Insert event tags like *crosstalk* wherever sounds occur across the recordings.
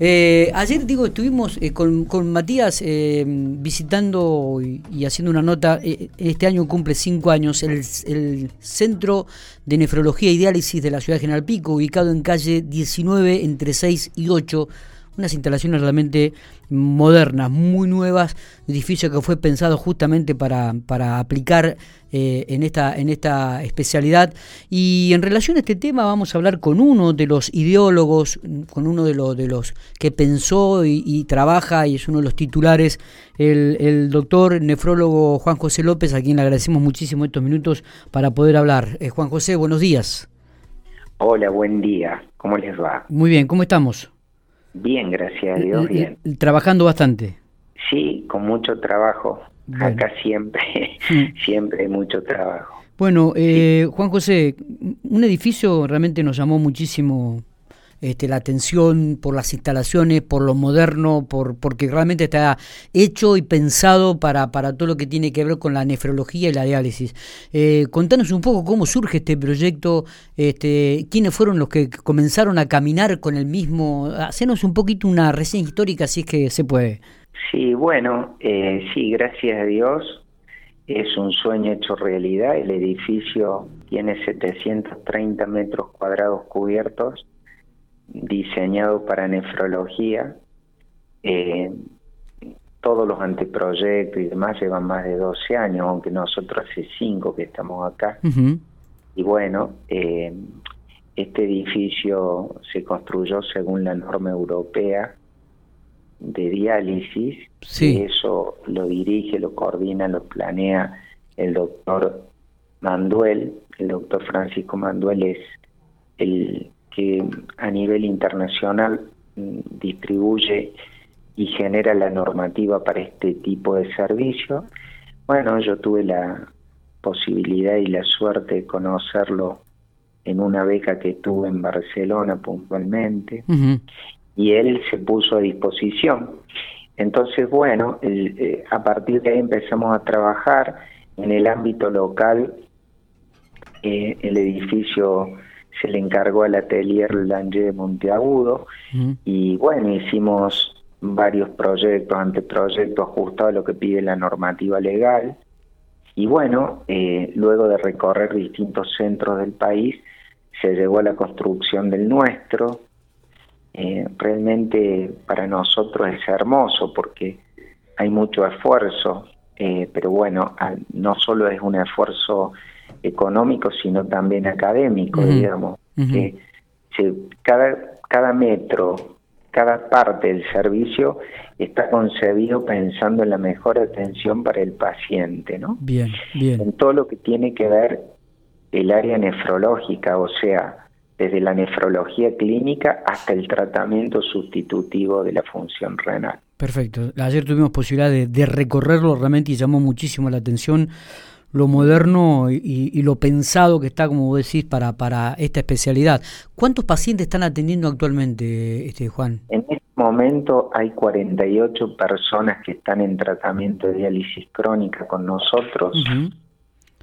Eh, ayer, digo, estuvimos eh, con, con, Matías eh, visitando y, haciendo una nota. este año cumple cinco años el, el, Centro de Nefrología y Diálisis de la Ciudad General Pico, ubicado en calle 19 entre 6 y 8 unas instalaciones realmente modernas, muy nuevas, edificio que fue pensado justamente para, para aplicar eh, en, esta, en esta especialidad. Y en relación a este tema vamos a hablar con uno de los ideólogos, con uno de los, de los que pensó y, trabaja y es uno de los titulares, el, el, doctor nefrólogo Juan José López, a quien le agradecemos muchísimo estos minutos para poder hablar. Eh, Juan José, buenos días. Hola, buen día. ¿Cómo les va? Muy bien, ¿cómo estamos? Bien, gracias a Dios, bien. ¿Trabajando bastante? Sí, con mucho trabajo. Acá siempre, *laughs* *laughs* siempre hay mucho trabajo. Bueno, eh, Juan José, un edificio realmente nos llamó muchísimo este, la atención por las instalaciones, por lo moderno, por porque realmente está hecho y pensado para, para todo lo que tiene que ver con la nefrología y la diálisis. Eh, contanos un poco cómo surge este proyecto, este, quiénes fueron los que comenzaron a caminar con el mismo, hacenos un poquito una reseña histórica si es que se puede. Sí, bueno, eh, sí, gracias a Dios es un sueño hecho realidad. El edificio tiene 730 metros cuadrados cubiertos diseñado para nefrología. Eh, todos los anteproyectos y demás llevan más de 12 años, aunque nosotros hace 5 que estamos acá. Y bueno, eh, este edificio se construyó según la norma europea de diálisis. Sí. eso lo dirige, lo coordina, lo planea el doctor Manduel. El doctor Francisco Manduel es el que a nivel internacional mm, distribuye y genera la normativa para este tipo de servicio. Bueno, yo tuve la posibilidad y la suerte de conocerlo en una beca que tuve en Barcelona puntualmente y él se puso a disposición. Entonces, bueno, eh, a partir de ahí empezamos a trabajar en el ámbito local, eh, el edificio se le encargó al atelier Lange de Monteagudo. Y bueno, hicimos varios proyectos, anteproyectos ajustados a lo que pide la normativa legal. Y bueno, eh, luego de recorrer distintos centros del país, se llegó a la construcción del nuestro. Eh, realmente para nosotros es hermoso porque hay mucho esfuerzo, eh, pero bueno, no solo es un esfuerzo económico, sino también académico, digamos. que cada, cada metro, cada parte del servicio está concebido pensando en la mejor atención para el paciente, ¿no? Bien, bien. En todo lo que tiene que ver el área nefrológica, o sea, desde la nefrología clínica hasta el tratamiento sustitutivo de la función renal. Perfecto. Ayer tuvimos posibilidad de, de recorrerlo realmente y llamó muchísimo la atención lo moderno y, lo pensado que está, como vos decís, para, para esta especialidad. ¿Cuántos pacientes están atendiendo actualmente, este Juan? En este momento hay 48 personas que están en tratamiento de diálisis crónica con nosotros.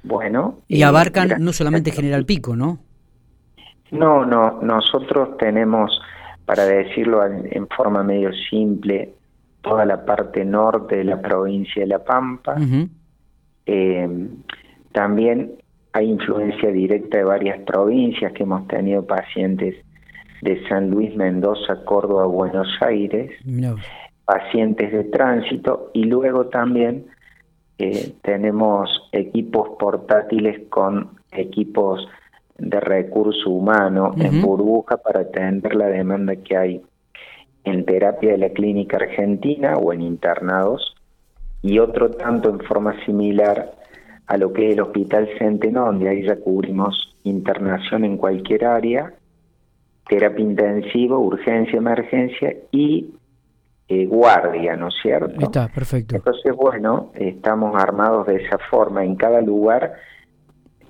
Bueno. Y abarcan no solamente General Pico, ¿no? No, no, nosotros tenemos, para decirlo en, forma medio simple, toda la parte norte de la provincia de La Pampa. Eh, también hay influencia directa de varias provincias que hemos tenido pacientes de San Luis, Mendoza, Córdoba, Buenos Aires, pacientes de tránsito y luego también eh, tenemos equipos portátiles con equipos de recurso humano en burbuja para atender la demanda que hay en terapia de la clínica argentina o en internados y otro tanto en forma similar a lo que es el Hospital Centeno, donde ahí ya cubrimos internación en cualquier área, terapia intensiva, urgencia, emergencia y eh, guardia, ¿no es cierto? Está, perfecto. Entonces, bueno, estamos armados de esa forma. En cada lugar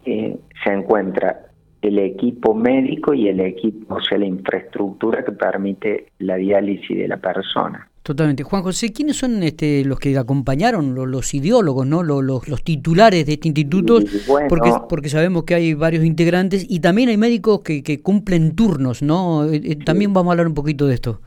eh, se encuentra el equipo médico y el equipo, o sea, la infraestructura que permite la diálisis de la persona. Totalmente. Juan José, ¿quiénes son este, los que acompañaron, los, ideólogos, no los, los, titulares de este instituto? porque, porque sabemos que hay varios integrantes y también hay médicos que, que cumplen turnos, ¿no? Eh, eh, también vamos a hablar un poquito de esto.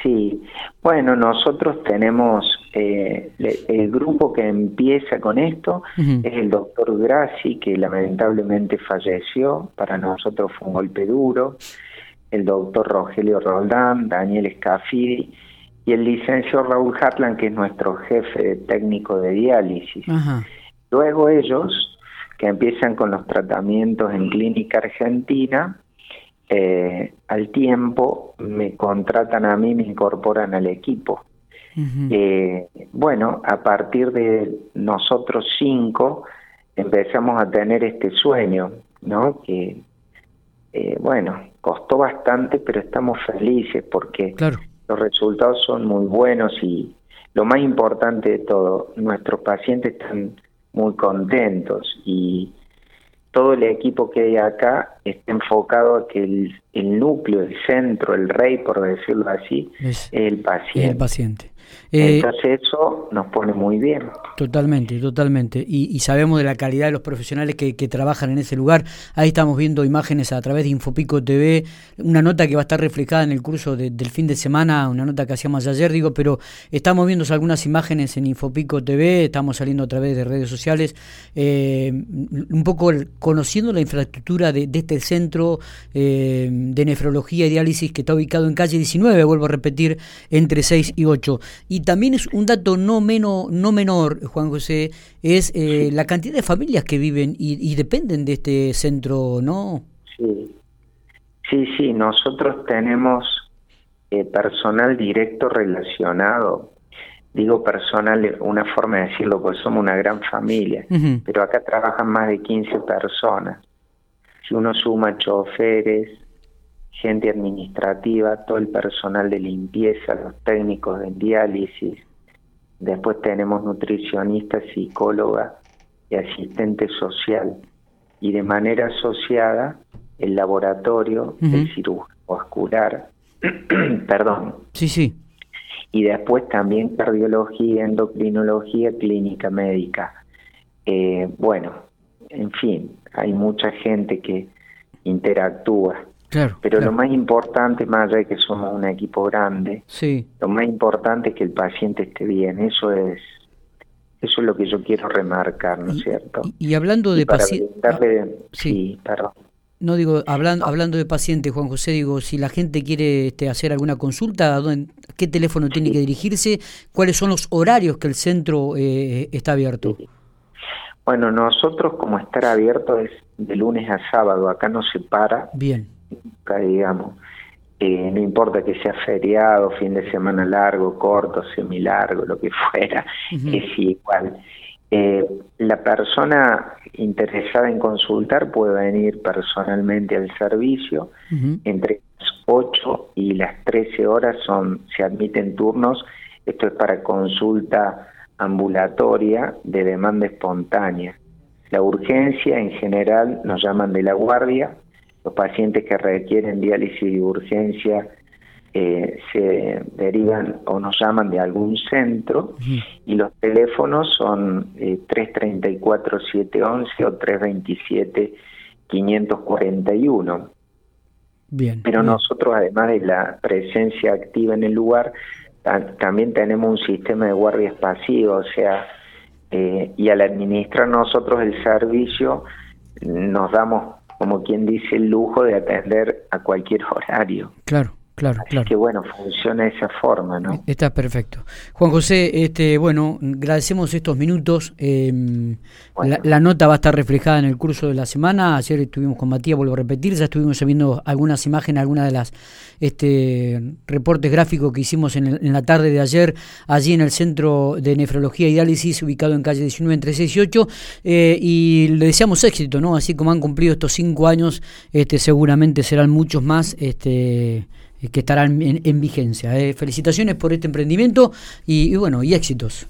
Sí, bueno, nosotros tenemos eh, el grupo que empieza con esto, es el doctor Grassi, que lamentablemente falleció, para nosotros fue un golpe duro, el doctor Rogelio Roldán, Daniel Escafidi y el licenciado Raúl Hartland, que es nuestro jefe técnico de diálisis. Luego ellos, que empiezan con los tratamientos en clínica argentina, eh, al tiempo me contratan a mí, me incorporan al equipo. Eh, bueno, a partir de nosotros cinco empezamos a tener este sueño, ¿no? Que, eh, bueno, costó bastante, pero estamos felices porque los resultados son muy buenos y lo más importante de todo, nuestros pacientes están muy contentos y todo el equipo que hay acá está enfocado a que el, núcleo, el centro, el rey, por decirlo así, es, el paciente. El paciente. Eh, Entonces eso nos pone muy bien. Totalmente, totalmente. Y, sabemos de la calidad de los profesionales que, trabajan en ese lugar. Ahí estamos viendo imágenes a través de Infopico TV, una nota que va a estar reflejada en el curso del fin de semana, una nota que hacíamos ayer, digo, pero estamos viendo algunas imágenes en Infopico TV, estamos saliendo a través de redes sociales, eh, un poco conociendo la infraestructura de, este centro eh, de nefrología y diálisis que está ubicado en calle 19, vuelvo a repetir, entre 6 y 8. Y también es un dato no, menos, no menor, Juan José, es eh, la cantidad de familias que viven y, dependen de este centro, ¿no? Sí, sí, sí nosotros tenemos eh, personal directo relacionado. Digo personal, una forma de decirlo, pues somos una gran familia, pero acá trabajan más de 15 personas. Si uno suma choferes, gente administrativa, todo el personal de limpieza, los técnicos de diálisis, después tenemos nutricionistas, psicóloga y asistente social, y de manera asociada el laboratorio del cirujano vascular, *clears throat* perdón. Sí, sí. Y después también cardiología, endocrinología, clínica médica. Eh, bueno, en fin, hay mucha gente que interactúa. Pero lo más importante, más allá de que somos un equipo grande, sí. lo más importante es que el paciente esté bien. Eso es eso es lo que yo quiero remarcar, ¿no es cierto? Y, hablando de pacientes... Ah, sí. perdón. No digo, hablando, hablando de pacientes, Juan José, digo, si la gente quiere este, hacer alguna consulta, ¿a dónde, ¿qué teléfono tiene que dirigirse? ¿Cuáles son los horarios que el centro eh, está abierto? Bueno, nosotros como estar abierto es de lunes a sábado, acá no se para. Bien digamos. Eh, no importa que sea feriado, fin de semana largo, corto, semilargo, lo que *laughs* fuera, es igual. Eh, la persona interesada en consultar puede venir personalmente al servicio. Entre las 8 y las 13 horas son, se admiten turnos. Esto es para consulta ambulatoria de demanda espontánea. La urgencia en general nos llaman de la guardia los pacientes que requieren diálisis de urgencia eh, se derivan o nos llaman de algún centro y los teléfonos son 334-711 eh, o 327-541. Bien. Pero nosotros, además de la presencia activa en el lugar, también tenemos un sistema de guardia pasiva, o sea, eh, y al administrar nosotros el servicio, nos damos como quien dice, el lujo de atender a cualquier horario. Claro. Claro, Así que bueno, funciona de esa forma, ¿no? Está perfecto. Juan José, este, bueno, agradecemos estos minutos. Em, la, nota va a estar reflejada en el curso de la semana. Ayer estuvimos con Matías, vuelvo a repetir, ya estuvimos viendo algunas imágenes, algunas de las este, reportes gráficos que hicimos en, la tarde de ayer, allí en el Centro de Nefrología y Diálisis, ubicado en calle 19 entre 6 y 8. Eh, y le deseamos éxito, ¿no? Así como han cumplido estos cinco años, este, seguramente serán muchos más. Este, eh, que estarán en, vigencia. Eh. Felicitaciones por este emprendimiento y, bueno, y éxitos.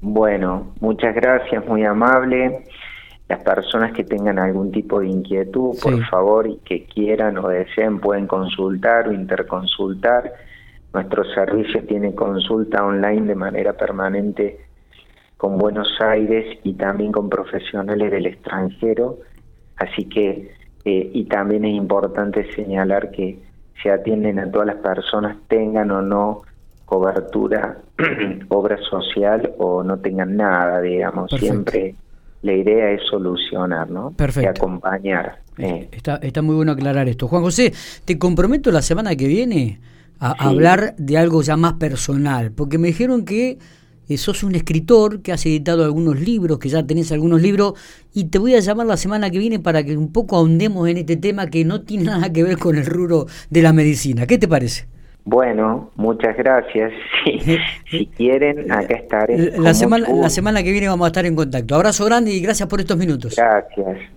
Bueno, muchas gracias, muy amable. Las personas que tengan algún tipo de inquietud, por favor, y que quieran o deseen, pueden consultar o interconsultar. Nuestro servicio tiene consulta online de manera permanente con Buenos Aires y también con profesionales del extranjero. Así que, eh, y también es importante señalar que se atienden a todas las personas, tengan o no cobertura, *clears throat* obra social o no tengan nada, digamos. Siempre la idea es solucionar, ¿no? Perfecto. Y acompañar. Eh. Está, está muy bueno aclarar esto. Juan José, te comprometo la semana que viene a hablar de algo ya más personal, porque me dijeron que eh, sos un escritor que has editado algunos libros, que ya tenés algunos libros, y te voy a llamar la semana que viene para que un poco ahondemos en este tema que no tiene nada que ver con el rubro de la medicina. ¿Qué te parece? Bueno, muchas gracias. *laughs* si quieren, acá estaré. La semana, la semana que viene vamos a estar en contacto. Abrazo grande y gracias por estos minutos. Gracias.